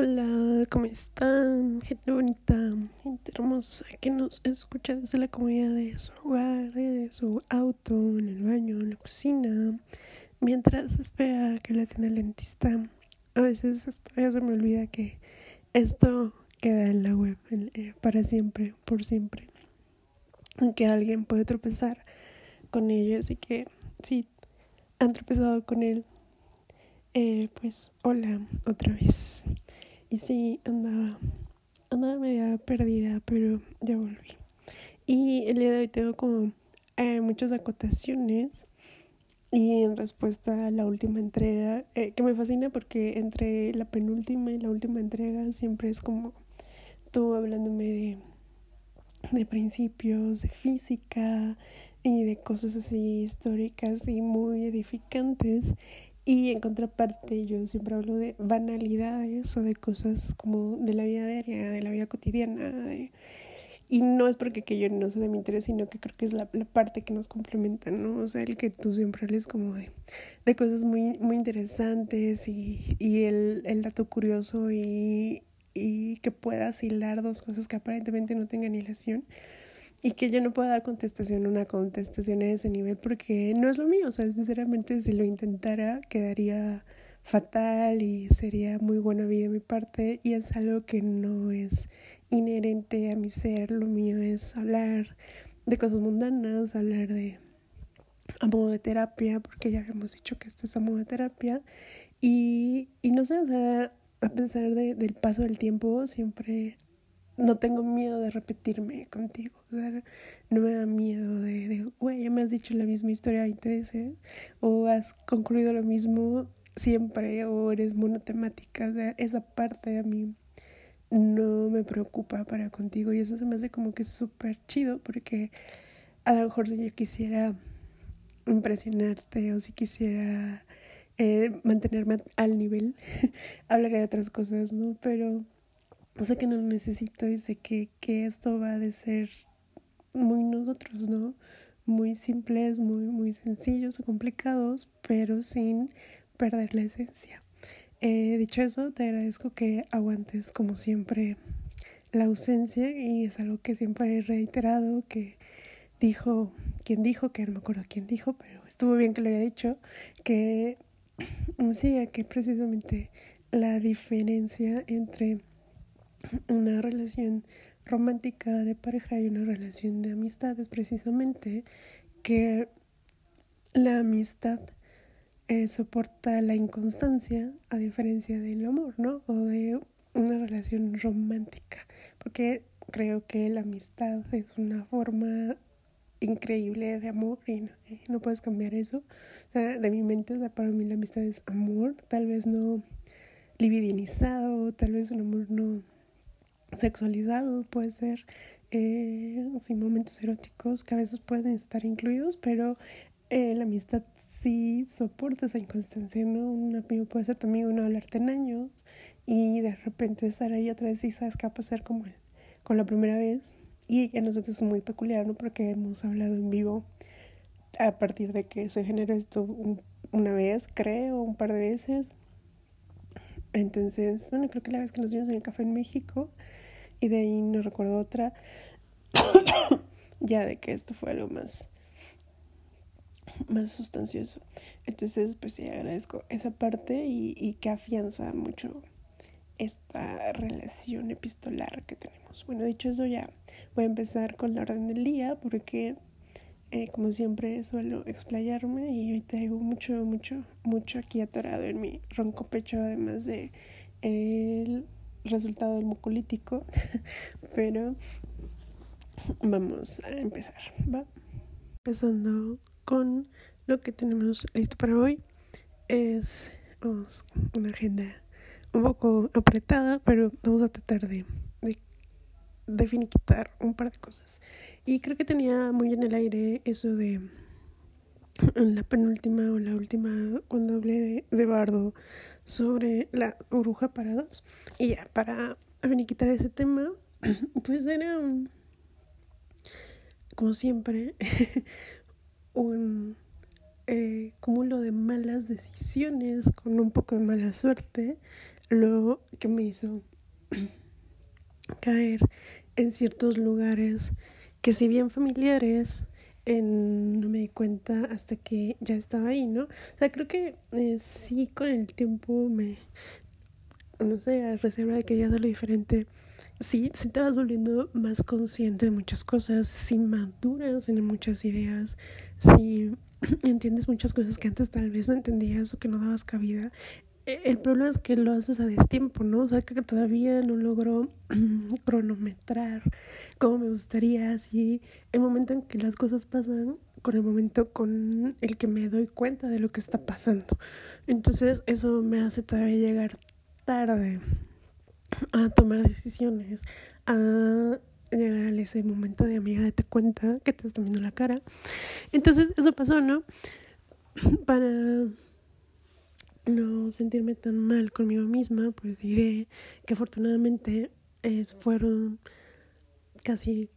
Hola, ¿cómo están? Gente bonita, gente hermosa que nos escucha desde la comodidad de su hogar, de su auto, en el baño, en la cocina, mientras espera que la atienda el dentista. A veces ya se me olvida que esto queda en la web eh, para siempre, por siempre. Que alguien puede tropezar con ello, así que si han tropezado con él, eh, pues hola otra vez. Y sí, andaba, andaba media perdida, pero ya volví. Y el día de hoy tengo como eh, muchas acotaciones y en respuesta a la última entrega, eh, que me fascina porque entre la penúltima y la última entrega siempre es como tú hablándome de, de principios, de física y de cosas así históricas y muy edificantes. Y en contraparte, yo siempre hablo de banalidades o de cosas como de la vida diaria, de la vida cotidiana. Y no es porque que yo no sé de mi interés, sino que creo que es la, la, parte que nos complementa, ¿no? O sea, el que tú siempre hables como de, de cosas muy, muy interesantes y, y el, el dato curioso y, y que puedas hilar dos cosas que aparentemente no tengan hilación y que yo no pueda dar contestación una contestación a ese nivel porque no es lo mío, o sea, sinceramente si lo intentara quedaría fatal y sería muy buena vida de mi parte y es algo que no es inherente a mi ser, lo mío es hablar de cosas mundanas, hablar de a modo de terapia, porque ya habíamos dicho que esto es a modo de terapia y, y no sé, o sea, a pesar de, del paso del tiempo siempre no tengo miedo de repetirme contigo. O sea, no me da miedo de, güey, ya me has dicho la misma historia 20 veces, o has concluido lo mismo siempre, o eres monotemática. O sea, esa parte a mí no me preocupa para contigo, y eso se me hace como que súper chido, porque a lo mejor si yo quisiera impresionarte, o si quisiera eh, mantenerme al nivel, hablaría de otras cosas, ¿no? Pero sé que no lo necesito y sé que, que esto va de ser muy nosotros, ¿no? Muy simples, muy, muy sencillos o complicados, pero sin perder la esencia. Eh, dicho eso, te agradezco que aguantes como siempre la ausencia y es algo que siempre he reiterado, que dijo, quien dijo, que no me acuerdo quién dijo, pero estuvo bien que lo haya dicho, que sí, que precisamente la diferencia entre una relación romántica de pareja y una relación de amistad es precisamente que la amistad eh, soporta la inconstancia a diferencia del amor, ¿no? O de una relación romántica, porque creo que la amistad es una forma increíble de amor y no, puedes cambiar eso. O sea, de mi mente, o sea, para mí la amistad es amor, tal vez no libidinizado, tal vez un amor no sexualizado, puede ser eh, sin momentos eróticos que a veces pueden estar incluidos, pero eh, la amistad sí soporta esa inconstancia, ¿no? Un amigo puede ser tu amigo, no hablarte en años y de repente estar ahí otra vez y sabes qué va a pasar como el, con la primera vez. Y a nosotros es muy peculiar, ¿no? Porque hemos hablado en vivo a partir de que se generó esto una vez, creo, un par de veces. Entonces, bueno, creo que la vez que nos vimos en el café en México, y de ahí no recuerdo otra, ya de que esto fue algo más, más sustancioso. Entonces, pues sí, agradezco esa parte y, y que afianza mucho esta relación epistolar que tenemos. Bueno, dicho eso, ya voy a empezar con la orden del día porque, eh, como siempre, suelo explayarme y hoy traigo mucho, mucho, mucho aquí atorado en mi ronco pecho, además de el resultado del mucolítico, pero vamos a empezar, ¿va? Empezando con lo que tenemos listo para hoy. Es una agenda un poco apretada, pero vamos a tratar de, de, de finiquitar un par de cosas. Y creo que tenía muy en el aire eso de la penúltima o la última, cuando hablé de, de Bardo, sobre la bruja para dos. Y ya, para quitar ese tema, pues era, como siempre, un eh, cúmulo de malas decisiones con un poco de mala suerte lo que me hizo caer en ciertos lugares que si bien familiares, no me di cuenta hasta que ya estaba ahí, ¿no? O sea, creo que eh, sí con el tiempo me, no sé, a reserva de que ya lo diferente, sí, sí te vas volviendo más consciente de muchas cosas, sí maduras en muchas ideas, sí entiendes muchas cosas que antes tal vez no entendías o que no dabas cabida el problema es que lo haces a destiempo, ¿no? O sea, que todavía no logro cronometrar como me gustaría, así el momento en que las cosas pasan con el momento con el que me doy cuenta de lo que está pasando. Entonces, eso me hace todavía llegar tarde a tomar decisiones, a llegar a ese momento de amiga de te cuenta que te está viendo la cara. Entonces, eso pasó, ¿no? Para no sentirme tan mal conmigo misma, pues diré que afortunadamente es, fueron casi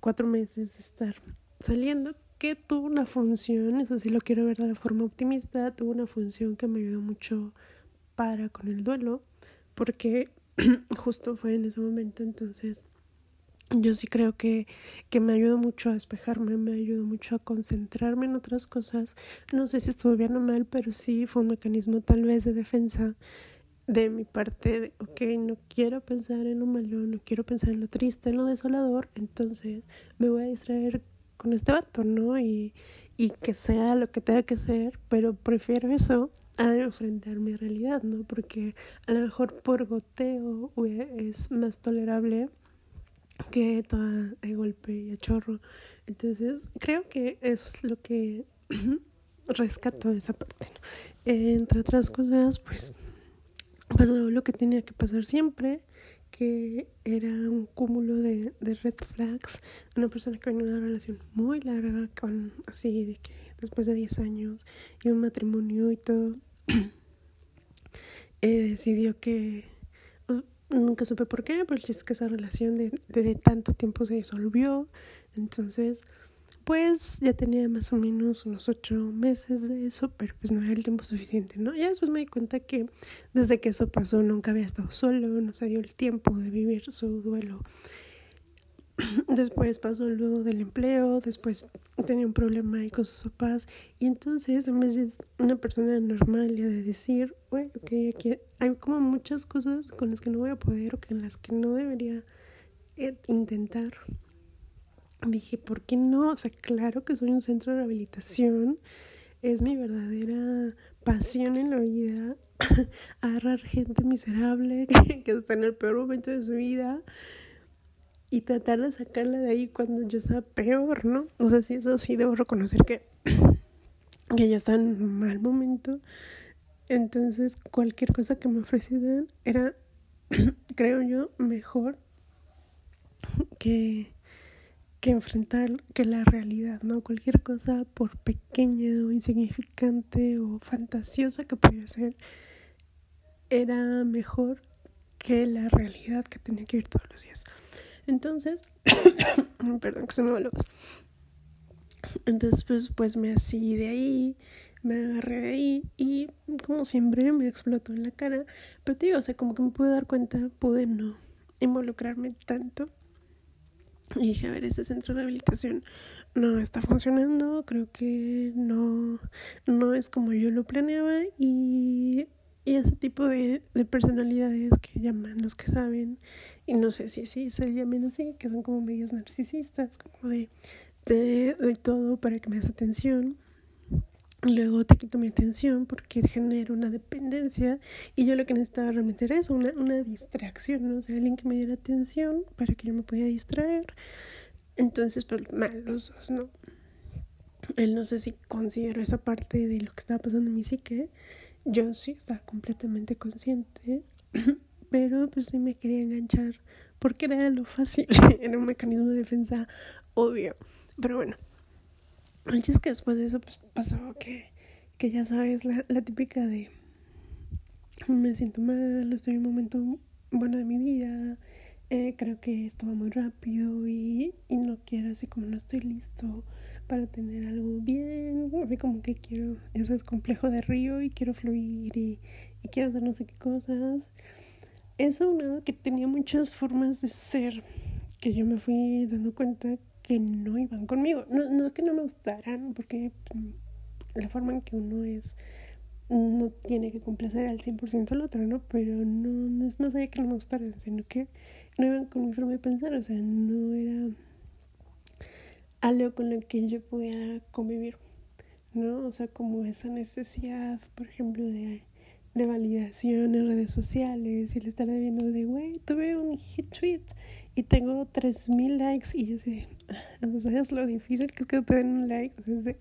cuatro meses de estar saliendo, que tuvo una función, eso sí lo quiero ver de forma optimista, tuvo una función que me ayudó mucho para con el duelo, porque justo fue en ese momento, entonces yo sí creo que, que me ayudó mucho a despejarme, me ayudó mucho a concentrarme en otras cosas. No sé si estuvo bien o mal, pero sí fue un mecanismo tal vez de defensa de mi parte de, ok, no quiero pensar en lo malo, no quiero pensar en lo triste, en lo desolador, entonces me voy a distraer con este vato, ¿no? Y, y que sea lo que tenga que ser, pero prefiero eso a enfrentar mi realidad, ¿no? Porque a lo mejor por goteo es más tolerable que toda de golpe y a chorro. Entonces, creo que es lo que rescato de esa parte. entre otras cosas, pues pasó lo que tenía que pasar siempre, que era un cúmulo de, de red flags. Una persona que venía de una relación muy larga, con así de que después de 10 años y un matrimonio y todo, eh, decidió que Nunca supe por qué, pero es que esa relación de, de, tanto tiempo se disolvió. Entonces, pues ya tenía más o menos unos ocho meses de eso, pero pues no era el tiempo suficiente, ¿no? Ya después me di cuenta que desde que eso pasó nunca había estado solo, no se dio el tiempo de vivir su duelo después pasó luego del empleo, después tenía un problema ahí con sus papás y entonces en vez de una persona normal de decir, bueno, hay como muchas cosas con las que no voy a poder o en las que no debería eh, intentar. Dije, ¿por qué no? O sea, claro que soy un centro de rehabilitación, es mi verdadera pasión en la vida, agarrar gente miserable que está en el peor momento de su vida y tratar de sacarla de ahí cuando yo estaba peor, ¿no? O sea, sí, eso sí debo reconocer que, que ya estaba en un mal momento. Entonces, cualquier cosa que me ofrecieran era, creo yo, mejor que, que enfrentar que la realidad, ¿no? Cualquier cosa, por pequeña o insignificante o fantasiosa que pudiera ser, era mejor que la realidad que tenía que ir todos los días. Entonces, perdón que se me va. Entonces, pues, pues me así de ahí, me agarré de ahí y como siempre me explotó en la cara. Pero te digo, o sea, como que me pude dar cuenta, pude no involucrarme tanto. Y dije, a ver, este centro de rehabilitación no está funcionando, creo que no, no es como yo lo planeaba y y ese tipo de, de, personalidades que llaman los que saben, y no sé si sí se llaman así, que son como medios narcisistas, como de, de, de todo para que me des atención. Luego te quito mi atención porque genero una dependencia y yo lo que necesitaba realmente era eso, una, una distracción, ¿no? O sea, alguien que me diera atención para que yo me pudiera distraer. Entonces, pues mal los dos, ¿no? Él no sé si considero esa parte de lo que estaba pasando en mi psique yo sí estaba completamente consciente, pero pues sí me quería enganchar porque era lo fácil, era un mecanismo de defensa obvio. Pero bueno, es que después de eso pues pasó que, que ya sabes, la, la típica de me siento mal, estoy en un momento bueno de mi vida, eh, creo que esto va muy rápido y, y no quiero así como no estoy listo para tener algo bien, así como que quiero, eso es complejo de río y quiero fluir y, quiero hacer no sé qué cosas. eso aunado que tenía muchas formas de ser que yo me fui dando cuenta que no iban conmigo. No, no que no me gustaran, porque mm, la forma en que uno es no tiene que complacer al 100% al otro, ¿no? Pero no, no es más allá que no me gustaran, sino que no iban con mi forma de pensar, o sea, no era algo con lo que yo pudiera convivir, ¿no? O sea, como esa necesidad, por ejemplo, de, de validación en redes sociales y el estar viendo de, güey, tuve un hit tweet y tengo 3000 likes y yo sé, ah, o sea, ¿sabes lo difícil que es que te den un like? O sea,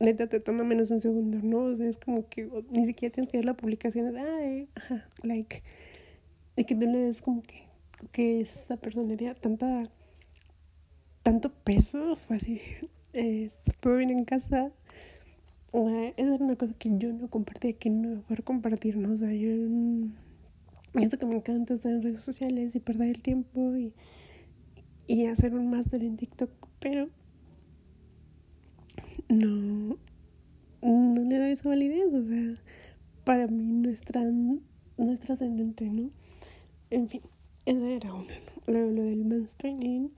neta te toma menos un segundo, ¿no? O sea, es como que ni siquiera tienes que ver la publicación, de, ajá, like. Y que tú le des como que, que esa personalidad tanta, tanto peso, fue así, eh, todo bien en casa. esa era una cosa que yo no compartía, que no iba a poder compartir, ¿no? O sea, yo... Eso que me encanta estar en redes sociales y perder el tiempo y, y hacer un máster en TikTok, pero no, no le doy esa validez, o sea, para mí no es, no es trascendente, ¿no? En fin, esa era una, Luego lo del mansplaining,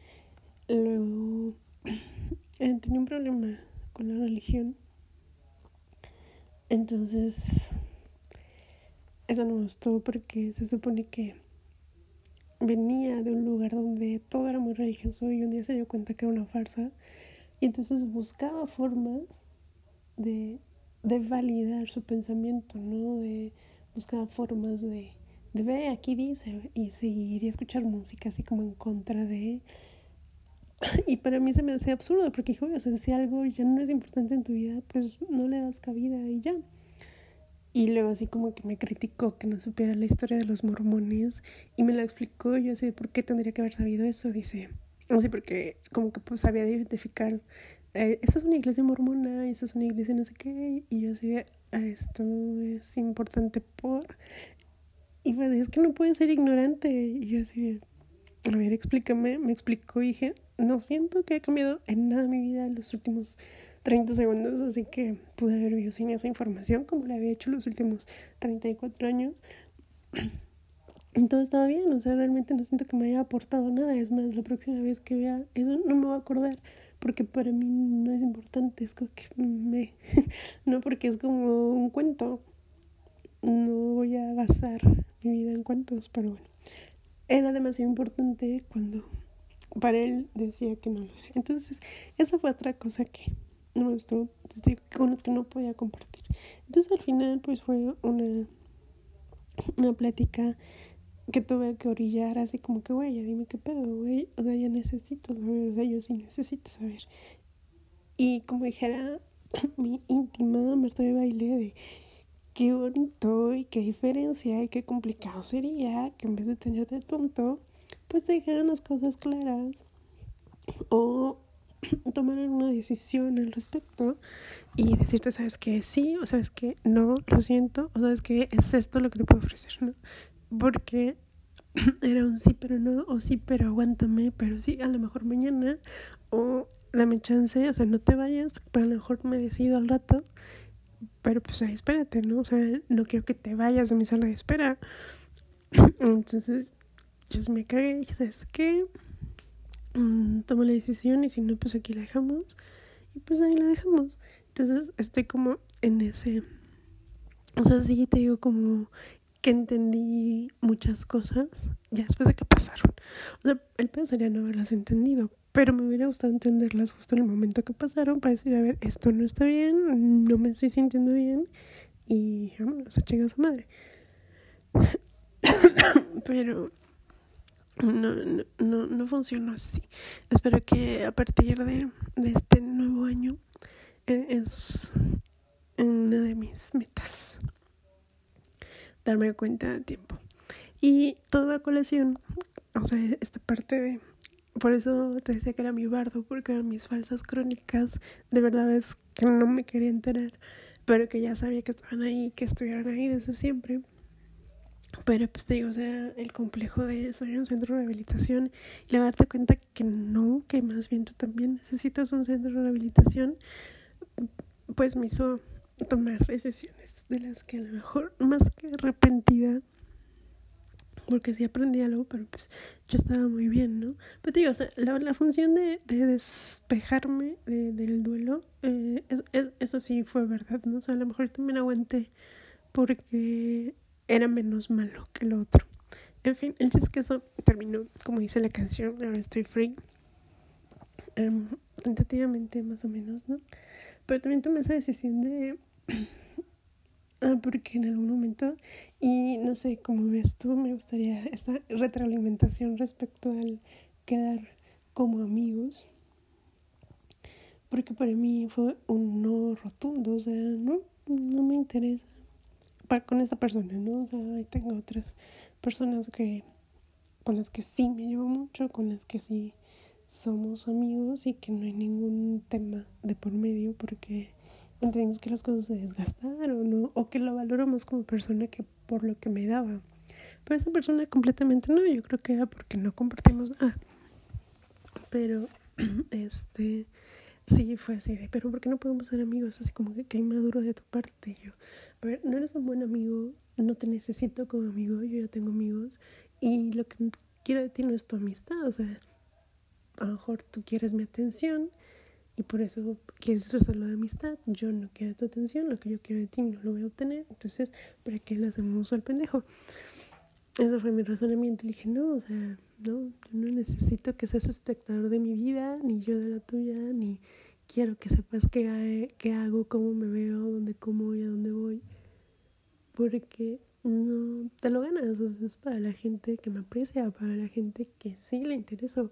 luego eh, tenía un problema con la religión, entonces eso no me gustó porque se supone que venía de un lugar donde todo era muy religioso y un día se dio cuenta que era una farsa y entonces buscaba formas de, de validar su pensamiento, ¿no? De buscaba formas de, de ver, aquí dice, y seguir y escuchar música así como en contra de... Y para mí se me hace absurdo, porque hijo, o sea, si algo ya no es importante en tu vida, pues no le das cabida y ya. Y luego así como que me criticó que no supiera la historia de los mormones y me la explicó, yo sé por qué tendría que haber sabido eso, dice, Así porque como que pues sabía identificar, eh, esta es una iglesia mormona, esta es una iglesia no sé qué, y yo así, ah, esto es importante por... Y pues es que no puede ser ignorante, y yo así, a ver, explícame, me explicó y dije, no siento que haya cambiado en nada mi vida en los últimos 30 segundos, así que pude haber vivido sin esa información como lo había hecho los últimos 34 años. Todo estaba bien, o sea, realmente no siento que me haya aportado nada. Es más, la próxima vez que vea eso no me voy a acordar, porque para mí no es importante, es como que me. no porque es como un cuento. No voy a basar mi vida en cuentos, pero bueno. Era demasiado importante cuando para él decía que no lo era. Entonces, eso fue otra cosa que no me gustó. Entonces, con los que no podía compartir. Entonces, al final, pues fue una, una plática que tuve que orillar así como que, güey, ya dime qué pedo, güey. O sea, ya necesito saber, o sea, yo sí necesito saber. Y como dijera mi íntima Marta de baile de qué bonito y qué diferencia y qué complicado sería que en vez de tenerte tonto, pues te dijeran las cosas claras o tomaran una decisión al respecto y decirte, sabes que sí, o sabes que no, lo siento, o sabes que es esto lo que te puedo ofrecer, ¿no? porque era un sí pero no, o sí pero aguántame, pero sí, a lo mejor mañana, o dame chance, o sea, no te vayas, porque a lo mejor me decido al rato, pero pues ahí espérate, ¿no? O sea, no quiero que te vayas a mi sala de espera. Entonces, yo me cagué y sabes qué, mm, tomo la decisión y si no, pues aquí la dejamos, y pues ahí la dejamos. Entonces, estoy como en ese... O sea, sí te digo como que entendí muchas cosas ya después de que pasaron. O sea, el peor sería no haberlas entendido, pero me hubiera gustado entenderlas justo en el momento que pasaron para decir, a ver, esto no está bien, no me estoy sintiendo bien y vámonos a chingar a su madre. pero no, no, no, no funcionó así. Espero que a partir de, de este nuevo año eh, es una de mis metas darme cuenta a tiempo. Y toda colación, o sea, esta parte de... Por eso te decía que era mi bardo, porque eran mis falsas crónicas. De verdad es que no me quería enterar, pero que ya sabía que estaban ahí, que estuvieran ahí desde siempre. Pero pues te digo, o sea, el complejo de soy un centro de rehabilitación y le darte cuenta que no, que más bien tú también necesitas un centro de rehabilitación, pues me hizo tomar decisiones de las que a lo mejor más que arrepentida porque sí aprendí algo, pero pues yo estaba muy bien, ¿no? Pero te digo, o sea, la, la función de, de despejarme de, del duelo, eh, es, es, eso sí fue verdad, ¿no? O sea, a lo mejor también aguanté porque era menos malo que lo otro. En fin, el chiste es que eso terminó, como dice la canción, ahora estoy free. Um, tentativamente, más o menos, ¿no? Pero también tomé esa decisión de porque en algún momento, y no sé cómo ves tú, me gustaría esa retroalimentación respecto al quedar como amigos. Porque para mí fue un no rotundo, o sea, no, no me interesa para, con esa persona, ¿no? O sea, tengo otras personas que con las que sí me llevo mucho, con las que sí somos amigos y que no hay ningún tema de por medio porque entendimos que las cosas se desgastaron o que lo valoro más como persona que por lo que me daba. Pero esa persona completamente no, yo creo que era porque no compartimos nada. Pero, este, sí fue así de, pero ¿por qué no podemos ser amigos? Así como que, que inmaduro de tu parte. Yo, a ver, no eres un buen amigo, no te necesito como amigo, yo ya tengo amigos y lo que quiero de ti no es tu amistad, o sea, a lo mejor tú quieres mi atención y por eso quieres rezarlo de amistad. Yo no quiero tu atención, lo que yo quiero de ti no lo voy a obtener. Entonces, ¿para qué le hacemos al pendejo? Eso fue mi razonamiento. Le dije, no, o sea, no, yo no necesito que seas espectador de mi vida, ni yo de la tuya, ni quiero que sepas qué, hago, cómo me veo, dónde como y a dónde voy. Porque no te lo ganas. O es para la gente que me aprecia, para la gente que sí le interesa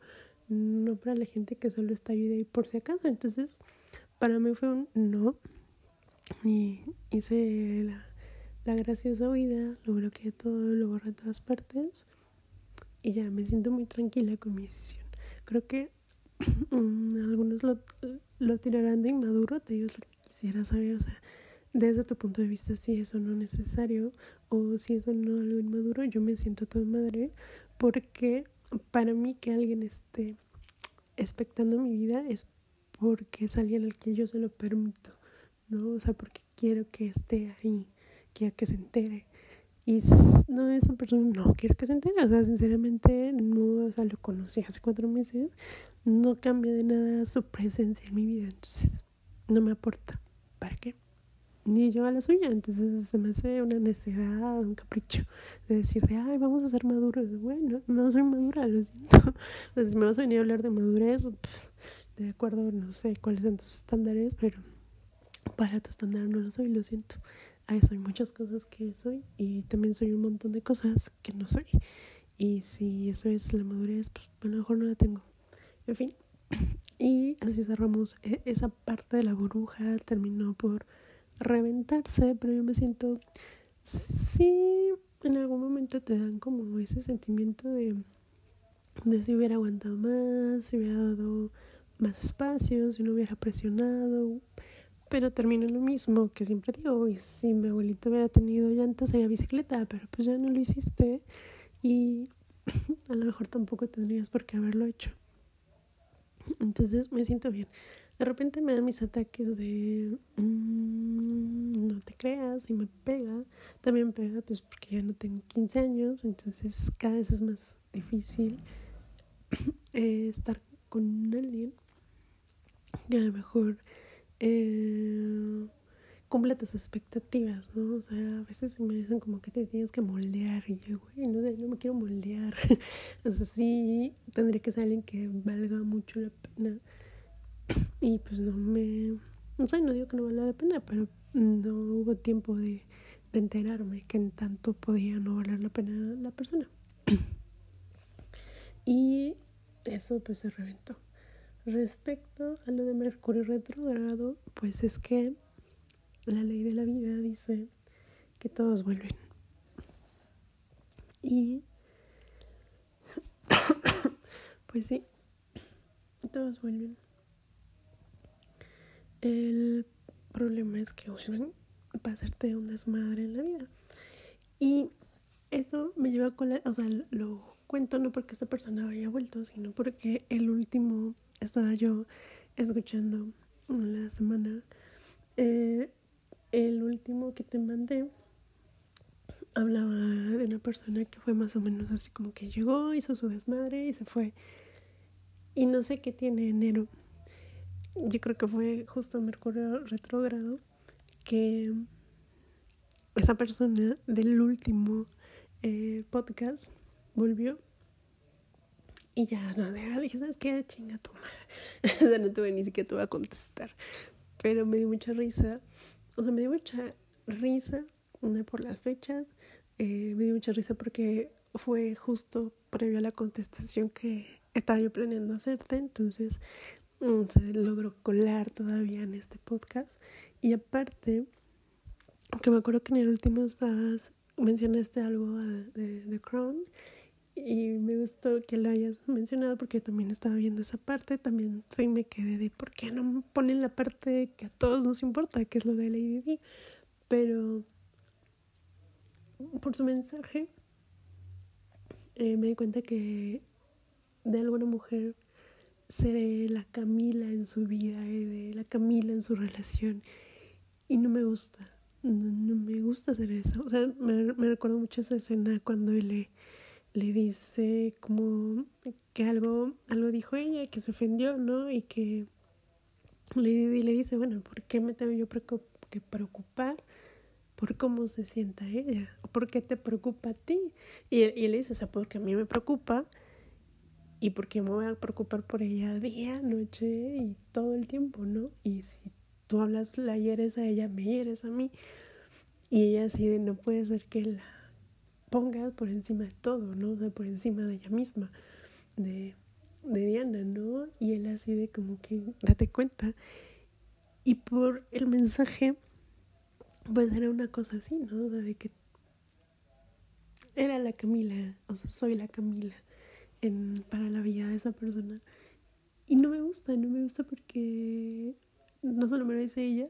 no para la gente que solo está ahí por si acaso. Entonces, para mí fue un no. Y hice la, la graciosa huida, lo bloqueé todo, lo borré a todas partes. Y ya me siento muy tranquila con mi decisión. Creo que algunos lo, lo tirarán de inmaduro, te digo quisiera saber, o sea, desde tu punto de vista, si eso no es necesario o si eso no es algo inmaduro, yo me siento toda madre porque para mí que alguien esté expectando mi vida es porque es alguien al que yo se lo permito, ¿no? O sea, porque quiero que esté ahí, quiero que se entere. Y no, esa persona no quiero que se entere, o sea, sinceramente no, o sea, lo conocí hace cuatro meses, no cambia de nada su presencia en mi vida, entonces no me aporta. ¿Para qué? Ni yo a la suya. Entonces se me hace una necesidad, un capricho de decir de, ay, vamos a ser maduros. Bueno, no soy madura, lo siento. Entonces, me vas a venir a hablar de madurez, de acuerdo, no sé cuáles son tus estándares, pero para tu estándar no lo soy, lo siento. Hay soy muchas cosas que soy y también soy un montón de cosas que no soy. Y si eso es la madurez, pues a lo mejor no la tengo. En fin. Y así cerramos e-, esa parte de la burbuja. Terminó por reventarse, pero yo me siento, sí, en algún momento te dan como ese sentimiento de, de si hubiera aguantado más, si hubiera dado más espacio, si no hubiera presionado, pero termino lo mismo que siempre digo, y si mi abuelito hubiera tenido llantas sería bicicleta, pero pues ya no lo hiciste y a lo mejor tampoco tendrías por qué haberlo hecho. Entonces me siento bien. De repente me dan mis ataques de mm, no te creas y me pega. También pega pues porque ya no tengo 15 años, entonces cada vez es más difícil eh, estar con alguien que a lo mejor eh, tus expectativas, ¿no? O sea, a veces me dicen como que te tienes que moldear y yo, güey, no no me quiero moldear. o sea, sí tendría que ser alguien que valga mucho la pena y pues no me, no sé, no digo que no vale la pena, pero no hubo tiempo de, de enterarme que en tanto podía no valer la pena la persona. y eso pues se reventó. Respecto a lo de Mercurio retrogrado, pues es que la ley de la vida dice que todos vuelven. Y pues sí, todos vuelven. El problema es que vuelven a pasarte un desmadre en la vida. Y eso me lleva con la, o sea, lo cuento no porque esta persona haya vuelto, sino porque el último estaba yo escuchando la semana. Eh, el último que te mandé hablaba de una persona que fue más o menos así como que llegó, hizo su desmadre y se fue. Y no sé qué tiene enero. Yo creo que fue justo Mercurio retrógrado que esa persona del último eh, podcast volvió y ya no sé, dije, ¿sabes qué? Chinga tu madre. no tuve ni siquiera te a contestar. Pero me dio mucha risa. O sea, me dio mucha risa, una por las fechas. Eh, me dio mucha risa porque fue justo previo a la contestación que estaba yo planeando hacerte. Entonces se logró colar todavía en este podcast. Y aparte, que me acuerdo que en el último estabas, mencionaste algo de The Crown y me gustó que lo hayas mencionado porque también estaba viendo esa parte, también sí me quedé de por qué no ponen la parte que a todos nos importa, que es lo de Lady Di, pero por su mensaje eh, me di cuenta que de alguna mujer seré la Camila en su vida, la Camila en su relación y no me gusta, no, me gusta hacer eso, o sea, me, me recuerdo mucho esa escena cuando él le le dice como que algo, algo dijo ella, que se ofendió, ¿no? Y que le, le dice, bueno, ¿por qué me tengo yo que preocupar por cómo se sienta ella? ¿O por qué te preocupa a ti? Y, y él dice, o sea, porque a mí me preocupa y porque me voy a preocupar por ella día, noche y todo el tiempo, ¿no? Y si tú hablas, la hieres a ella, me hieres a mí. Y ella así de, no puede ser que la pongas por encima de todo, ¿no? O sea, por encima de ella misma, de, de Diana, ¿no? Y él así de como que, date cuenta. Y por el mensaje, pues era una cosa así, ¿no? O sea, de que era la Camila, o sea, soy la Camila en, para la vida de esa persona. Y no me gusta, no me gusta porque no solo me lo dice ella,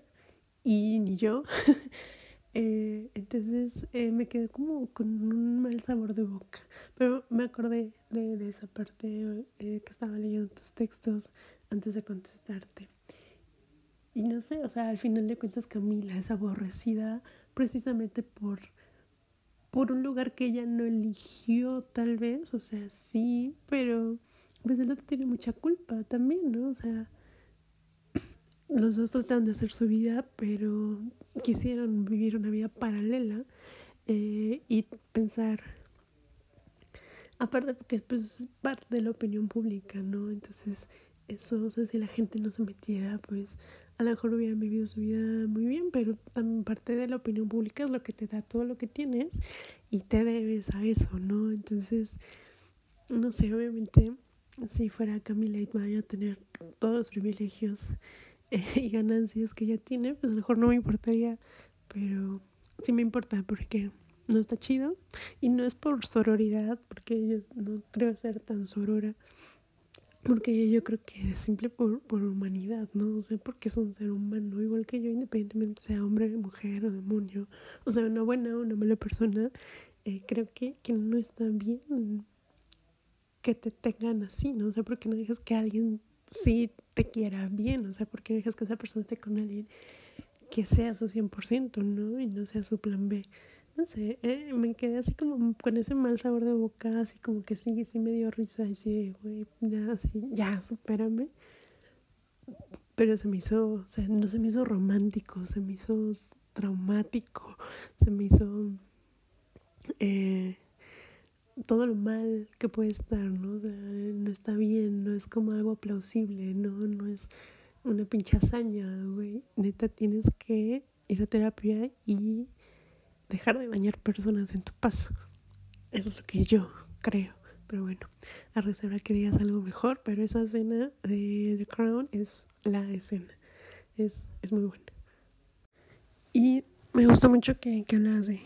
y ni yo, Eh, entonces eh, me quedé como con un mal sabor de boca. Pero me acordé de, esa parte eh, que estaba leyendo tus textos antes de contestarte. Y no sé, o sea, al final de cuentas Camila es aborrecida precisamente por, por un lugar que ella no eligió tal vez, o sea, sí, pero pues el otro tiene mucha culpa también, ¿no? O sea, los dos tratan de hacer su vida, pero quisieron vivir una vida paralela eh, y pensar, aparte porque pues, es parte de la opinión pública, ¿no? Entonces, eso, o sea, si la gente no se metiera, pues a lo mejor hubieran vivido su vida muy bien, pero también parte de la opinión pública es lo que te da todo lo que tienes y te debes a eso, ¿no? Entonces, no sé, obviamente, si fuera Camila y vaya a tener todos los privilegios y ganancias que ella tiene, pues a lo mejor no me importaría, pero sí me importa porque no está chido y no es por sororidad, porque yo no creo ser tan sorora, porque yo creo que es simple por, por humanidad, ¿no? O sea, porque es un ser humano, igual que yo, independientemente sea hombre, mujer o demonio, o sea, una buena o una mala persona, eh, creo que, que no está bien que te tengan así, ¿no? O sea, porque no dejas que alguien sí te quiera bien, o sea, porque dejas que esa persona esté con alguien que sea su 100%, ¿no? Y no sea su plan B. No sé, eh, me quedé así como con ese mal sabor de boca, así como que sí, sí me dio risa, y sí, güey, ya, sí, ya, supérame. Pero se me hizo, o sea, no se me hizo romántico, se me hizo traumático, se me hizo... Eh, todo lo mal que puede estar, ¿no? no está bien, no es como algo plausible, ¿no? No es una pinche hazaña, güey. Neta, tienes que ir a terapia y dejar de dañar personas en tu paso. Eso es lo que yo creo. Pero bueno, a reserva que digas algo mejor, pero esa escena de The Crown es la escena. Es, es muy buena. Y me gustó mucho que, que hablas de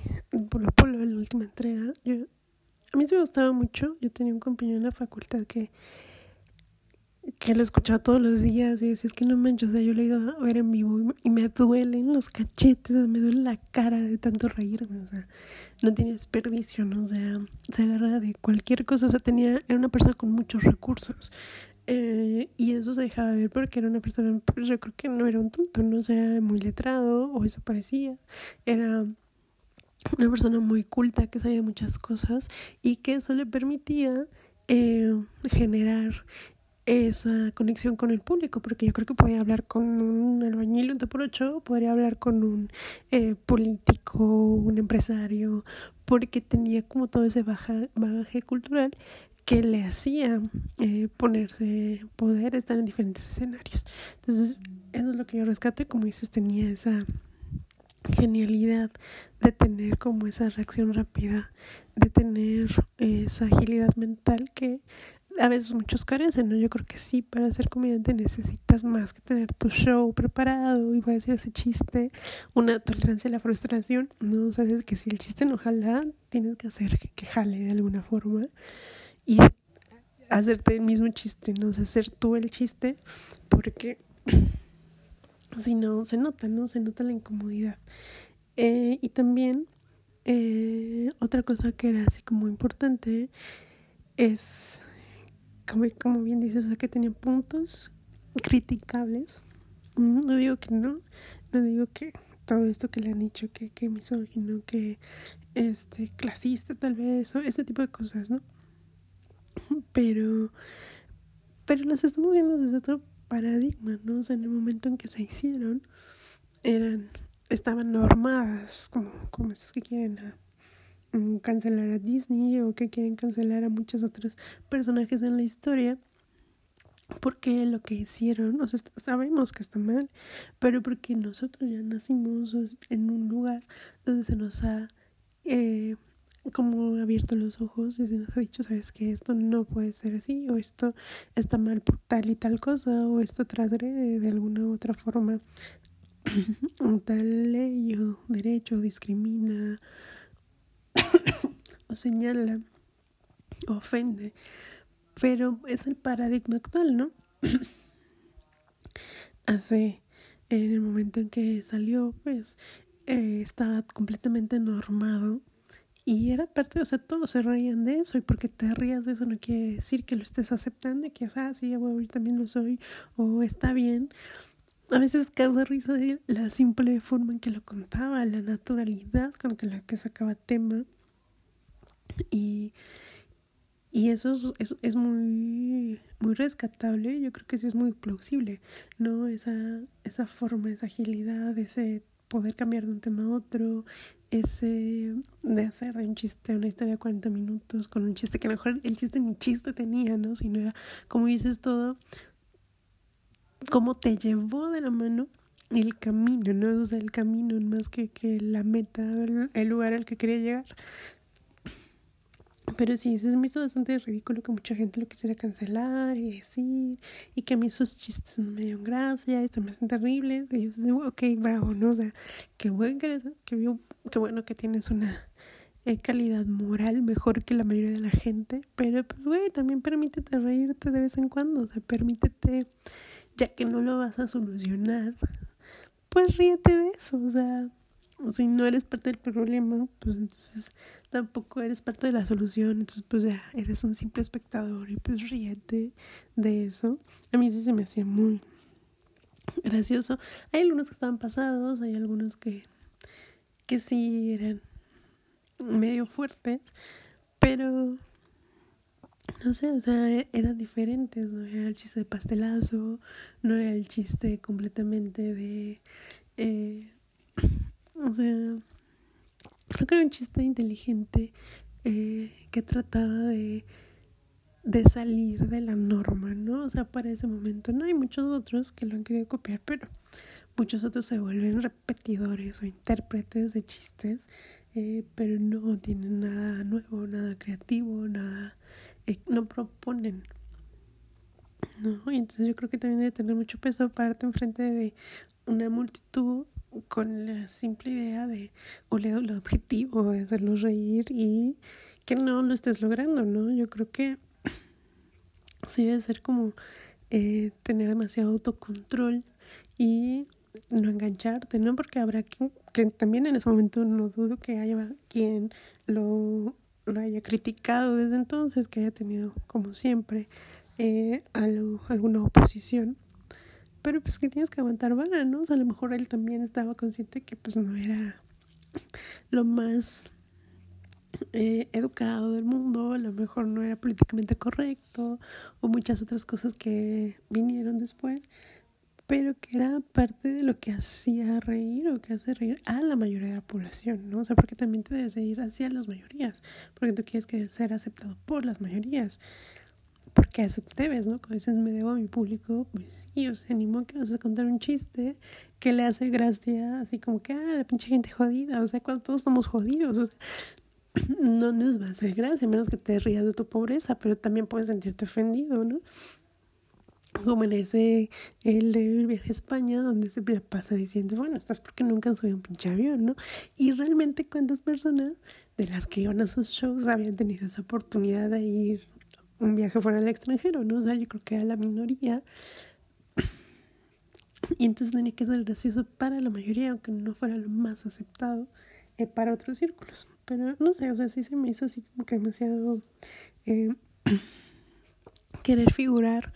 Polo Polo en la última entrega. Yo a mí se me gustaba mucho. Yo tenía un compañero en la facultad que, que lo escuchaba todos los días y decía, es que no manches, o sea, yo lo he ido a ver en vivo y me duelen los cachetes, me duele la cara de tanto reírme, o sea, no tiene desperdicio, ¿no? O sea, se agarra de cualquier cosa, o sea, tenía, era una persona con muchos recursos. Eh, y eso se dejaba ver porque era una persona, pues yo creo que no era un tonto, no o sea muy letrado, o eso parecía. Era una persona muy culta que sabía muchas cosas y que eso le permitía eh, generar esa conexión con el público, porque yo creo que podía hablar con un albañil, un por ocho, podría hablar con un político, un empresario, porque tenía como todo ese baja, bagaje cultural que le hacía eh, ponerse poder estar en diferentes escenarios. Entonces, eso es lo que yo rescate, como dices, tenía esa genialidad de tener como esa reacción rápida, de tener esa agilidad mental que a veces muchos carecen, ¿no? Yo creo que sí, para ser comediante necesitas más que tener tu show preparado y voy decir ese chiste, una tolerancia a la frustración, ¿no? O sea, es que si el chiste no jala, tienes que hacer que jale de alguna forma y hacerte el mismo chiste, ¿no? O sea, hacer tú el chiste porque si no, se nota, ¿no? Se nota la incomodidad. Eh, y también eh, otra cosa que era así como importante es como, como bien dices, o sea, que tenía puntos criticables. Mm, no digo que no, no digo que todo esto que le han dicho, que, que misógino, que este clasista tal vez, o ese tipo de cosas, ¿no? Pero, pero las estamos viendo desde otro paradigma, ¿no? O sea, en el momento en que se hicieron, eran, estaban normadas, como, como esos que quieren a, cancelar a Disney o que quieren cancelar a muchos otros personajes en la historia porque lo que hicieron, o sea, sabemos que está mal, pero porque nosotros ya nacimos en un lugar donde se nos ha eh, como abierto los ojos y se nos ha dicho, sabes que esto no puede ser así, o esto está mal por tal y tal cosa, o esto transgrede de alguna u otra forma tal ley o derecho, discrimina o señala, ofende, pero es el paradigma actual, ¿no? Hace, en el momento en que salió, pues eh, estaba completamente normado y era parte, o sea, todos se reían de eso y porque te rías de eso no quiere decir que lo estés aceptando, que es así, ah, sí, también lo soy o está bien. A veces causa risa de la simple forma en que lo contaba, la naturalidad con la que sacaba tema y, y eso es, es, muy, muy rescatable, yo creo que sí es muy plausible, ¿no? Esa, esa forma, esa agilidad, ese poder cambiar de un tema a otro, ese de hacer de un chiste una historia de 40 minutos con un chiste que mejor el chiste ni chiste tenía, ¿no? Sino era, como dices todo, cómo te llevó de la mano el camino, ¿no? O sea, el camino más que, que la meta, el lugar al que quería llegar. Pero sí, se me hizo bastante ridículo que mucha gente lo quisiera cancelar y decir, y que a mí esos chistes no me dieron gracia, y me hacen terribles. Y yo ok, bravo, ¿no? O sea, qué bueno que, qué bueno que tienes una eh, calidad moral mejor que la mayoría de la gente, pero pues, güey, también permítete reírte de vez en cuando, o sea, permítete, ya que no lo vas a solucionar, pues ríete de eso, o sea si no eres parte del problema, pues entonces tampoco eres parte de la solución, entonces pues ya eres un simple espectador y pues ríete de eso. A mí sí se me hacía muy gracioso. Hay algunos que estaban pasados, hay algunos que, que sí eran medio fuertes, pero no sé, o sea, eran diferentes, no era el chiste de pastelazo, no era el chiste completamente de... Eh, o sea, creo que era un chiste inteligente eh, que trataba de, de salir de la norma, ¿no? O sea, para ese momento, ¿no? Hay muchos otros que lo han querido copiar, pero muchos otros se vuelven repetidores o intérpretes de chistes, eh, pero no tienen nada nuevo, nada creativo, nada, no proponen. ¿no? Y entonces yo creo que también debe tener mucho peso pararte enfrente de una multitud con la simple idea de, o el objetivo de hacerlos reír y que no lo estés logrando, ¿no? Yo creo que sí debe ser como eh, tener demasiado autocontrol y no engancharte, ¿no? Porque habrá quien, que también en ese momento no dudo que haya quien lo, lo haya criticado desde entonces, que haya tenido, como siempre, eh, algo, alguna oposición pero pues que tienes que aguantar vara, ¿no? A lo mejor él también estaba consciente que pues no era lo más eh, educado del mundo, a lo mejor no era políticamente correcto o muchas otras cosas que vinieron después, pero que era parte de lo que hacía reír o que hace reír a la mayoría de la población, ¿no? O sea, porque también te debes ir hacia las mayorías, porque tú quieres ser aceptado por las mayorías, porque eso te debes, ¿no? Cuando dices me debo a mi público, pues sí, os animo a que vas a contar un chiste que le hace gracia, así como que, ah, la pinche gente jodida, o sea, cuando todos estamos jodidos, o sea, no nos va a hacer gracia, menos que te rías de tu pobreza, pero también puedes sentirte ofendido, ¿no? Como en ese, el del viaje a España, donde se pasa diciendo, bueno, estás porque nunca han subido un pinche avión, ¿no? Y realmente cuántas personas de las que iban a sus shows habían tenido esa oportunidad de ir un viaje fuera del extranjero, ¿no? O sea, yo creo que era la minoría. Y entonces tenía que ser gracioso para la mayoría, aunque no fuera lo más aceptado eh, para otros círculos. Pero no sé, o sea, sí se me hizo así como que demasiado eh, querer figurar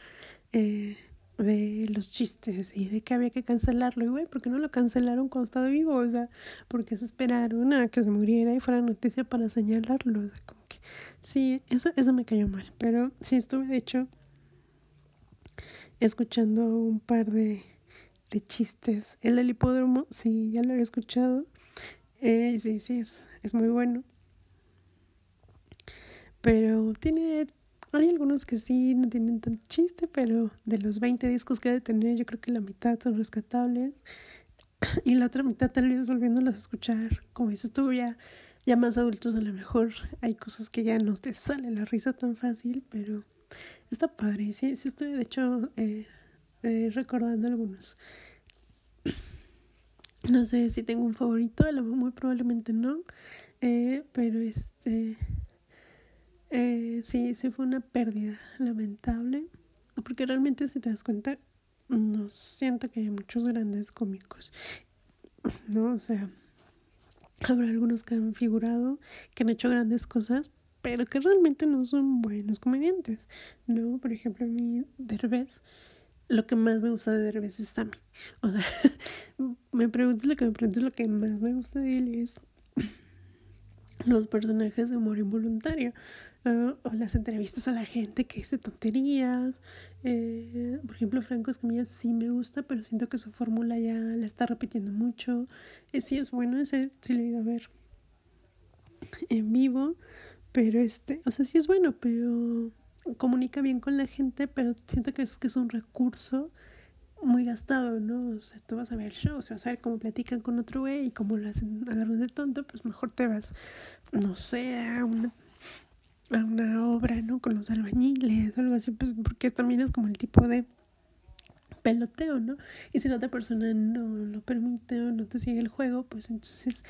eh, de los chistes y de que había que cancelarlo. Y güey, ¿por qué no lo cancelaron cuando estaba vivo? O sea, porque se esperaron a que se muriera y fuera noticia para señalarlo. O sea, como que sí, eso, eso me cayó mal. Pero sí estuve, de hecho, escuchando un par de, de chistes. El del hipódromo, sí, ya lo había escuchado. Eh, sí, sí, es, es muy bueno. Pero tiene. Hay algunos que sí no tienen tanto chiste, pero de los 20 discos que ha de tener, yo creo que la mitad son rescatables. Y la otra mitad, tal vez volviéndolos a escuchar, como dices tú, ya, más adultos, a lo mejor hay cosas que ya no te sale la risa tan fácil, pero está padre. Sí, sí estoy, de hecho, eh, eh, recordando algunos. No sé si tengo un favorito, muy probablemente no, eh, pero este, eh, sí, sí fue una pérdida lamentable, porque realmente si te das cuenta, no siento que hay muchos grandes cómicos, ¿no? O sea, habrá algunos que han figurado, que han hecho grandes cosas, pero que realmente no son buenos comediantes, ¿no? Por ejemplo, a mí, Derbez, lo que más me gusta de Derbez es Sammy. O sea, me preguntas lo que me preguntas, lo que más me gusta de él es los personajes de humor involuntario ah, o las entrevistas a la gente que dice tonterías. Eh, por ejemplo, Franco Escamilla sí me gusta, pero siento que su fórmula ya la está repitiendo mucho. Eh, sí es bueno, ese sí lo he ido a ver en vivo, pero este, o sea, sí es bueno, pero comunica bien con la gente, pero siento que es que es un recurso muy gastado, ¿no? O sea, tú vas a ver el show, o sea, vas a ver cómo platican con otro güey y cómo lo hacen agarran de tonto, pues mejor te vas, no sé, una, a una obra, ¿no? Con los albañiles o algo así, pues porque también es como el tipo de peloteo, ¿no? Y si la otra persona no lo permite o no te sigue el juego, pues entonces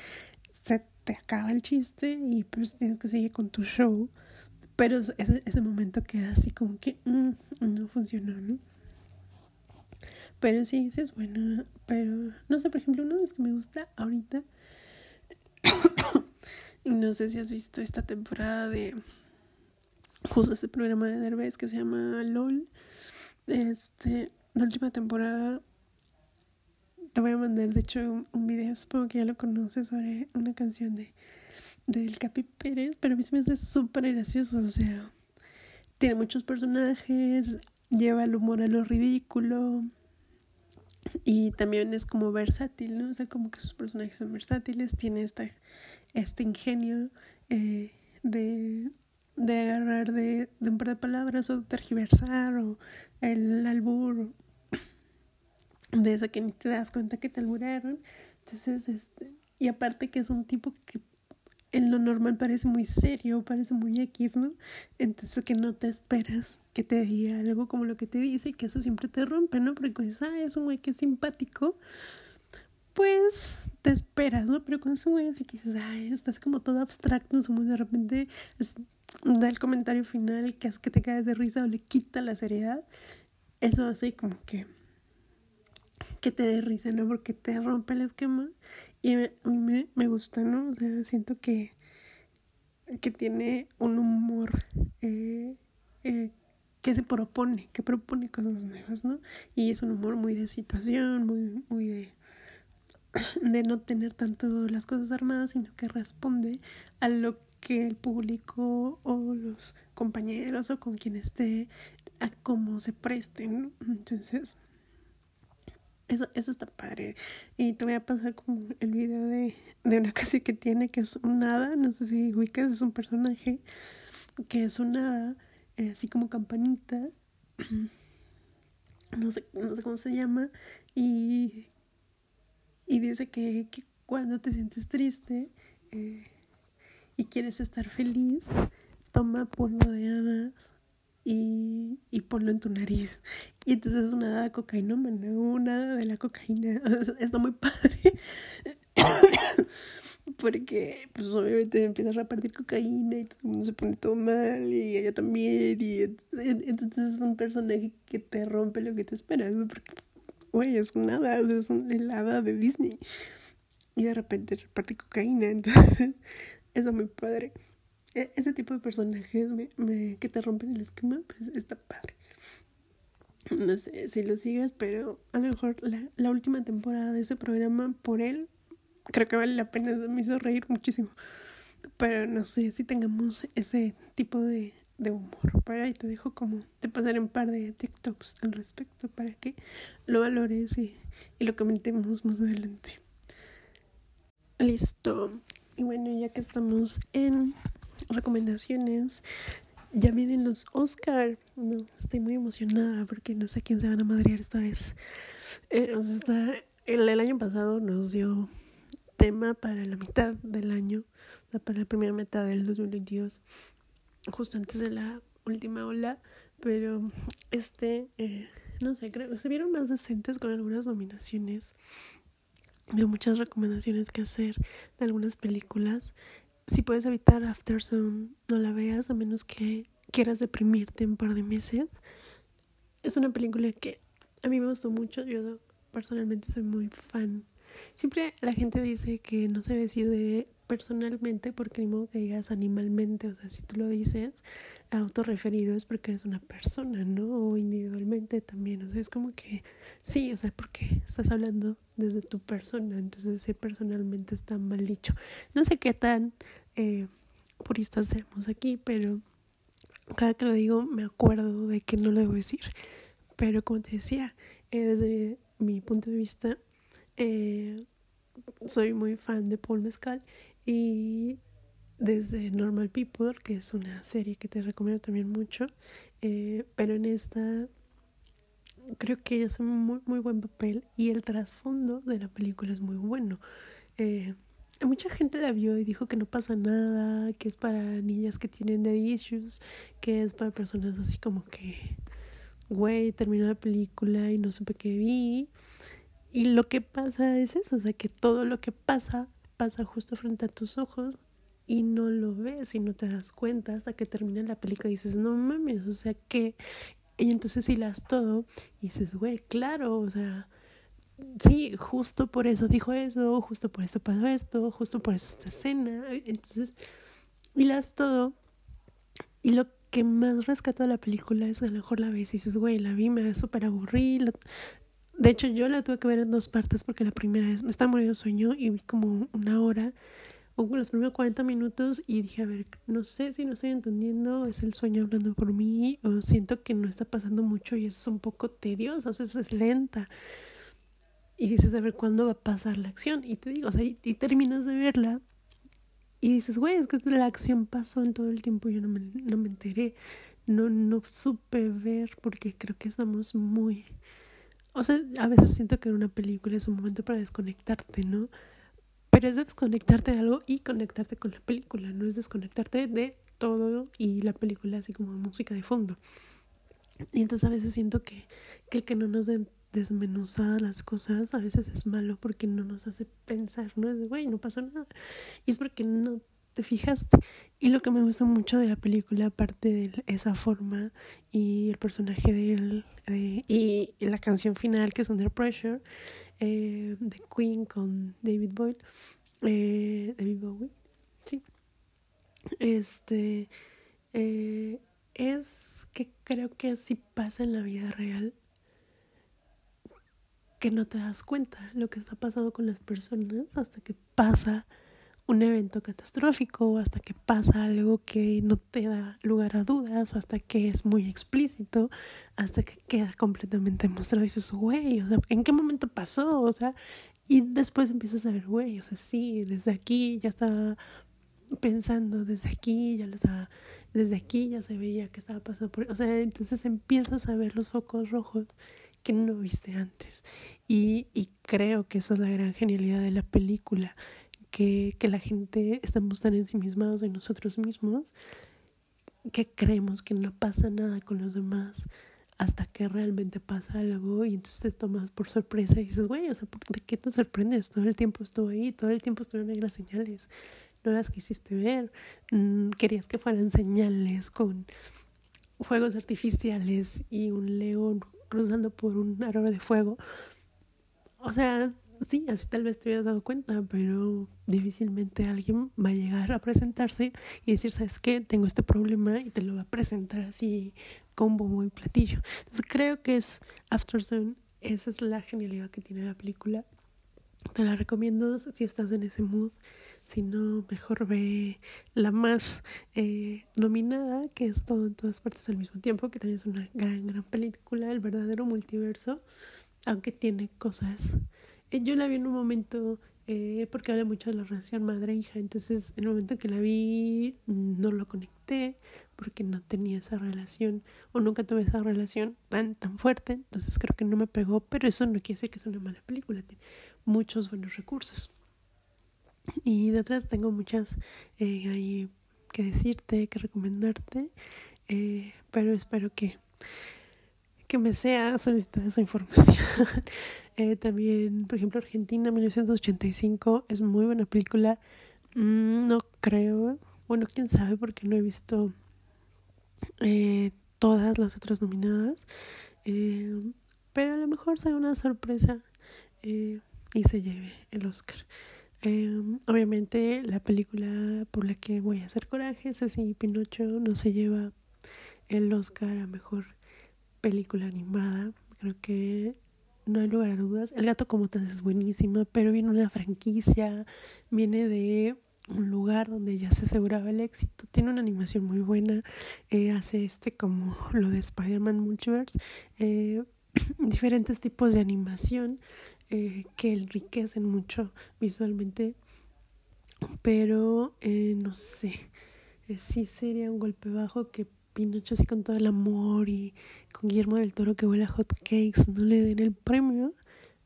se te acaba el chiste y pues tienes que seguir con tu show pero ese, ese momento queda así como que mm, no funcionó, ¿no? Pero sí, sí es bueno. Pero no sé, por ejemplo, uno de los que me gusta ahorita. y no sé si has visto esta temporada de. Justo este programa de Derbez que se llama LOL. Este, la última temporada. Te voy a mandar, de hecho, un, video, supongo que ya lo conoces, sobre una canción de del Capi Pérez, pero a mí se me hace súper gracioso, o sea, tiene muchos personajes, lleva el humor a lo ridículo y también es como versátil, ¿no? O sea, como que sus personajes son versátiles, tiene esta, este ingenio eh, de, de agarrar de, de, un par de palabras o tergiversar o el albur de esa que ni te das cuenta que te alburaron. Entonces, este, y aparte que es un tipo que en lo normal parece muy serio, parece muy X, ¿no? Entonces que no te esperas que te diga algo como lo que te dice y que eso siempre te rompe, ¿no? Porque dices, ah, es un güey que es simpático, pues te esperas, ¿no? Pero cuando es un güey así que dices, ay, estás como todo abstracto, somos de repente da el comentario final que hace que te caes de risa o le quita la seriedad, eso hace como que que te dé risa, ¿no? Porque te rompe el esquema y a mí me, me gusta, ¿no? Siento que, que tiene un humor eh, eh, que se propone, que propone cosas nuevas, ¿no? Y es un humor muy de situación, muy, muy de, de no tener tanto las cosas armadas, sino que responde a lo que el público o los compañeros o con quien esté, a cómo se presten. Entonces, eso, eso está padre. Y te voy a pasar como el video de, de una cosa que tiene, que es un hada, no sé si ubicas, es un personaje que es una eh, así como campanita, no sé, no sé cómo se llama, y, y dice que, que cuando te sientes triste eh, y quieres estar feliz, toma polvo de hadas y, y ponlo en tu nariz. Y entonces es una hada cocainómana, una de la cocaína. Está muy padre. Porque, pues obviamente empieza a repartir cocaína y todo el mundo se pone todo mal y ella también. Y entonces es un personaje que te rompe lo que te esperas. Porque, güey, es una hada, es un helada de Disney. Y de repente reparte cocaína. Entonces, está muy padre. E, ese tipo de personajes me, me, que te rompen el esquema, pues está padre. No sé si lo sigues, pero a lo mejor la, la última temporada de ese programa, por él, creo que vale la pena, me hizo reír muchísimo. Pero no sé si tengamos ese tipo de, de humor. Pero ahí te dejo como te pasaré un par de TikToks al respecto para que lo valores y, y lo comentemos más adelante. Listo. Y bueno, ya que estamos en recomendaciones. Ya vienen los Oscar. No, estoy muy emocionada porque no sé quién se van a madrear esta vez. Eh, o sea, está, el, el, año pasado nos dio tema para la mitad del año, o sea, para la primera mitad del 2022, justo antes de la última ola. Pero este, eh, no sé, creo se vieron más decentes con algunas nominaciones. Dio muchas recomendaciones que hacer de algunas películas si puedes evitar Aftersun, no la veas a menos que quieras deprimirte un par de meses. Es una película que a mí me gustó mucho. Yo personalmente soy muy fan. Siempre la gente dice que no se debe decir de personalmente porque ni modo que digas animalmente. O sea, si tú lo dices autorreferido es porque eres una persona, ¿no? O individualmente también. O sea, es como que sí, o sea, porque estás hablando desde tu persona. Entonces, decir personalmente está mal dicho. No sé qué tan eh, puristas seamos aquí, pero cada que lo digo me acuerdo de que no lo debo decir. Pero como te decía, eh, desde mi punto de vista, eh, soy muy fan de Paul Mescal y desde Normal People, que es una serie que te recomiendo también mucho, eh, pero en esta creo que un muy, muy buen papel y el trasfondo de la película es muy bueno. Eh, mucha gente la vio y dijo que no pasa nada, que es para niñas que tienen daddy issues, que es para personas así como que, güey, terminó la película y no supe qué vi. Y lo que pasa es eso, o sea, que todo lo que pasa pasa justo frente a tus ojos y no lo ves y no te das cuenta hasta que termina la película y dices, no mames, o sea, que... Y entonces hilas todo y dices, güey, claro, o sea, sí, justo por eso dijo eso, justo por eso pasó esto, justo por eso esta escena. Entonces, hilas todo. Y lo que más rescata de la película es que a lo mejor la ves y dices, güey, la vi, me súper aburrí. De hecho, yo la tuve que ver en dos partes porque la primera vez me estaba muriendo sueño y vi como una hora o los primeros 40 minutos y dije, a ver, no sé si no estoy entendiendo, es el sueño hablando por mí o siento que no está pasando mucho y es un poco tedioso, o sea, es lenta y dices, a ver, ¿cuándo va a pasar la acción? Y te digo, o sea, y, terminas de verla y dices, güey, es que la acción pasó en todo el tiempo, yo no me, no me enteré, no, no supe ver porque creo que estamos muy... O sea, a veces siento que una película es un momento para desconectarte, ¿no? Pero es desconectarte de algo y conectarte con la película, no es desconectarte de todo y la película así como música de fondo. Y entonces a veces siento que, que el que no nos den desmenuzar las cosas a veces es malo porque no nos hace pensar, ¿no? Es de, güey, no pasó nada. Y es porque no te fijaste. Y lo que me gusta mucho de la película, aparte de esa forma y el personaje de él y, la canción final que es Under Pressure, eh, de Queen con David Boyle, eh, David Bowie, sí. Este, eh, es que creo que así pasa en la vida real que no te das cuenta lo que está pasando con las personas hasta que pasa un evento catastrófico, hasta que pasa algo que no te da lugar a dudas, o hasta que es muy explícito, hasta que queda completamente demostrado y dices, güey, ¿en qué momento pasó? O sea, y después empiezas a ver, güey, o sí, desde aquí ya estaba pensando, desde aquí ya lo estaba, desde aquí ya se veía que estaba pasando por, o sea, entonces empiezas a ver los focos rojos que no viste antes. Y, y creo que esa es la gran genialidad de la película que, que la gente estamos tan ensimismados en nosotros mismos que creemos que no pasa nada con los demás hasta que realmente pasa algo y entonces te tomas por sorpresa y dices, güey, o sea, ¿de qué te sorprendes? Todo el tiempo estuvo ahí, todo el tiempo estuvieron ahí las señales, no las quisiste ver, mm, querías que fueran señales con fuegos artificiales y un león cruzando por un árbol de fuego. O sea, sí, así tal vez te hubieras dado cuenta, pero difícilmente alguien va a llegar a presentarse y decir, ¿sabes qué? Tengo este problema y te lo va a presentar así con bombo y platillo. Entonces creo que es After Sun, esa es la genialidad que tiene la película. Te la recomiendo si estás en ese mood. Si no, mejor ve la más eh, nominada, que es todo en todas partes al mismo tiempo, que también es una gran, gran película, el verdadero multiverso, aunque tiene cosas yo la vi en un momento, eh, porque habla mucho de la relación madre-hija, entonces en el momento que la vi no lo conecté porque no tenía esa relación o nunca tuve esa relación tan, tan fuerte, entonces creo que no me pegó, pero eso no quiere decir que es una mala película, tiene muchos buenos recursos. Y detrás tengo muchas eh, ahí que decirte, que recomendarte, eh, pero espero que que me sea solicitada esa información. eh, también, por ejemplo, Argentina 1985 es muy buena película. Mm, no creo, bueno, quién sabe porque no he visto eh, todas las otras nominadas. Eh, pero a lo mejor sea una sorpresa y se lleve el Oscar. obviamente la película por la que voy a hacer coraje es así, Pinocho no se lleva el Oscar a mejor película animada. Creo que no hay lugar a dudas. El gato como tal es buenísima, pero viene una franquicia, viene de un lugar donde ya se aseguraba el éxito. Tiene una animación muy buena. Eh, hace este como lo de Spider-Man Multiverse. Eh, diferentes tipos de animación eh, que enriquecen mucho visualmente. Pero no sé. sí sería un golpe bajo que Pinocho así con todo el amor y con Guillermo del Toro que vuela hot cakes no le den el premio,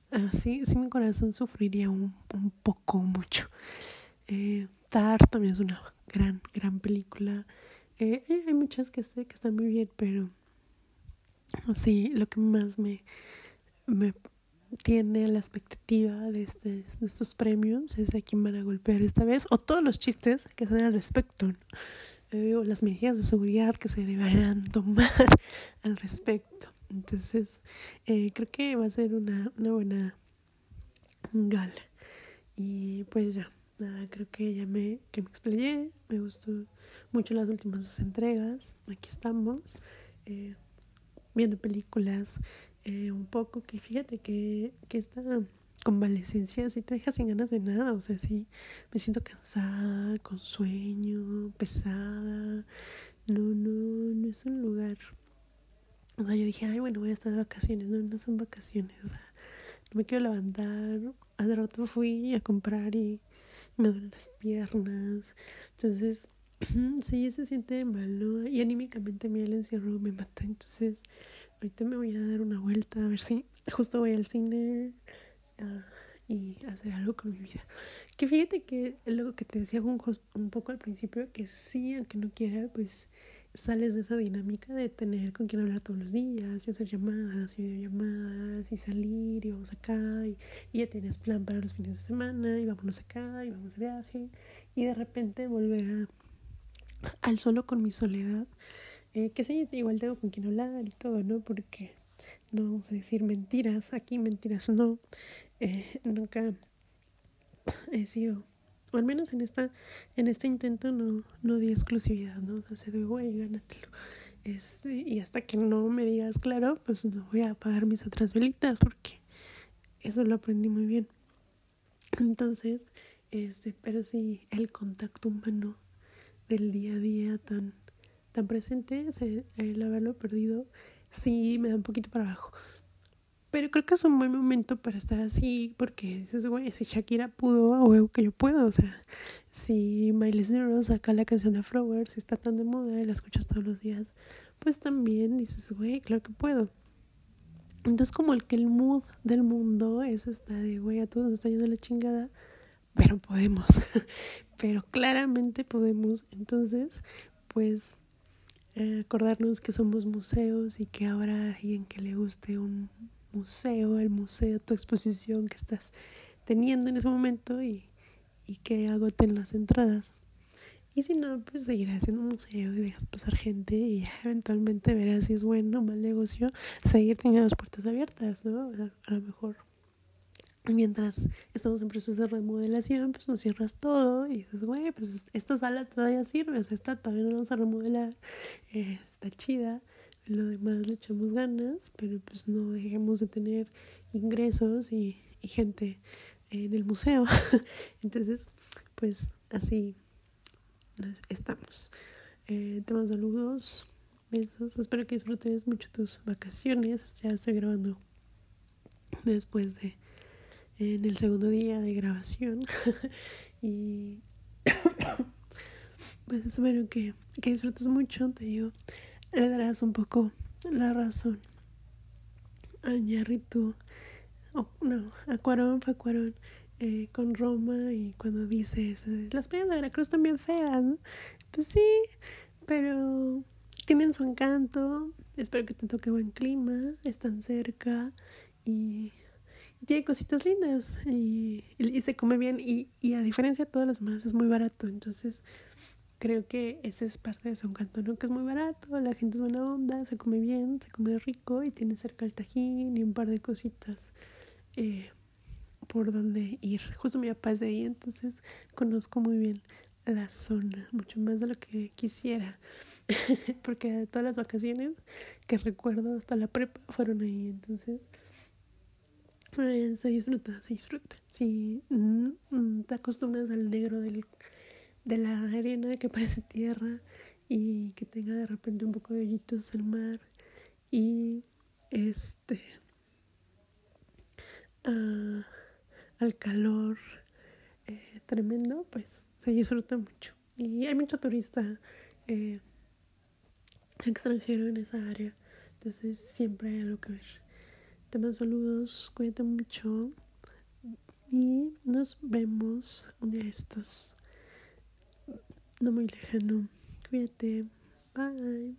así sí mi corazón sufriría un, un poco mucho. Eh, Tar también es una gran, gran película. Eh, hay muchas que sé que están muy bien, pero sí, lo que más me, me tiene la expectativa de, este, de estos premios es a quién van a golpear esta vez, o todos los chistes que salen al respecto. O las medidas de seguridad que se deberán tomar al respecto. Entonces, eh, creo que va a ser una, una buena gala. Y pues ya, nada, creo que ya me, que me explayé. Me gustó mucho las últimas dos entregas. Aquí estamos, eh, viendo películas eh, un poco que fíjate que, que esta convalescencia sí te deja sin ganas de nada, o sea, sí me siento cansada, con sueño, pesada. No, no, no es un lugar. O sea, yo dije, ay, bueno, voy a estar de vacaciones. No, no son vacaciones. O sea, no me quiero levantar. Hace rato fui a comprar y me duelen las piernas. Entonces, sí, se siente malo. Y anímicamente mí el encierro me mata. Entonces, ahorita me voy a dar una vuelta a ver si justo voy al cine y hacer algo con mi vida. Que fíjate que lo que te decía un, un poco al principio, que sí, aunque no quiera, pues sales de esa dinámica de tener con quien hablar todos los días y hacer llamadas y videollamadas y salir y vamos acá y, y, ya tienes plan para los fines de semana y vámonos acá y vamos de viaje y de repente volver a, al solo con mi soledad eh, que sí, igual tengo con quien hablar y todo, ¿no? Porque no vamos a decir mentiras, aquí mentiras no, eh, nunca he sido, o al menos en esta, en este intento no, no di exclusividad, ¿no? O sea, se de güey, gánatelo. Este, y hasta que no me digas claro, pues no voy a apagar mis otras velitas porque eso lo aprendí muy bien. Entonces, este, pero sí, el contacto humano del día a día tan, tan presente, el haberlo perdido, sí me da un poquito para abajo. Pero creo que es un buen momento para estar así, porque dices, güey, si Shakira pudo, a huevo que yo puedo. O sea, si Miley Cyrus saca la canción de Flowers, está tan de moda y la escuchas todos los días, pues también dices, güey, claro que puedo. Entonces, como el que el mood del mundo es esta de, güey, a todos nos está yendo la chingada, pero podemos. pero claramente podemos. Entonces, pues, acordarnos que somos museos y que habrá alguien que le guste un museo, el museo, tu exposición que estás teniendo en ese momento y, y que agoten las entradas. Y si no, pues seguirás haciendo un museo y dejas pasar gente y eventualmente verás si es bueno o mal negocio seguir teniendo las puertas abiertas, ¿no? a lo mejor mientras estamos en proceso de remodelación, pues nos cierras todo y dices, güey, pues esta sala todavía sirve, o sea, esta todavía no vamos a remodelar, eh, está chida lo demás le echamos ganas, pero pues no dejemos de tener ingresos y, gente en el museo. Entonces, pues así estamos. Eh, te mando saludos, besos. Espero que disfrutes mucho tus vacaciones. Ya estoy grabando después de en el segundo día de grabación. y pues espero que, que disfrutes mucho. Te digo, le darás un poco la razón a Ñarritu, oh, no, a fue Cuarón, eh, con Roma y cuando dices, las playas de Veracruz también feas, pues sí, pero tienen su encanto, espero que te toque buen clima, están cerca y, tiene cositas lindas y, y, se come bien y, y a diferencia de todas las demás es muy barato, entonces creo que ese es parte de su encanto, ¿no? Que es muy barato, la gente es buena onda, se come bien, se come rico y tiene cerca el tajín y un par de cositas eh, por donde ir. Justo mi papá es de ahí, entonces conozco muy bien la zona, mucho más de lo que quisiera, porque todas las vacaciones que recuerdo hasta la prepa fueron ahí, entonces eh, se disfruta, se disfruta. Si mm, mm, te acostumbras al negro del de la arena que parece tierra y que tenga de repente un poco de hoyitos el mar. Y este uh, al calor eh, tremendo pues se disfruta mucho. Y hay mucho turista eh, extranjero en esa área. Entonces siempre hay algo que ver te mando saludos cuídate mucho y nos vemos un día estos no muy lejano. Cuídate. Bye.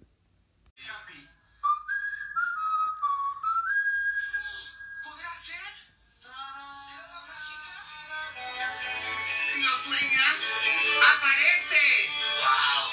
Si lo sueñas, aparece. ¡Wow!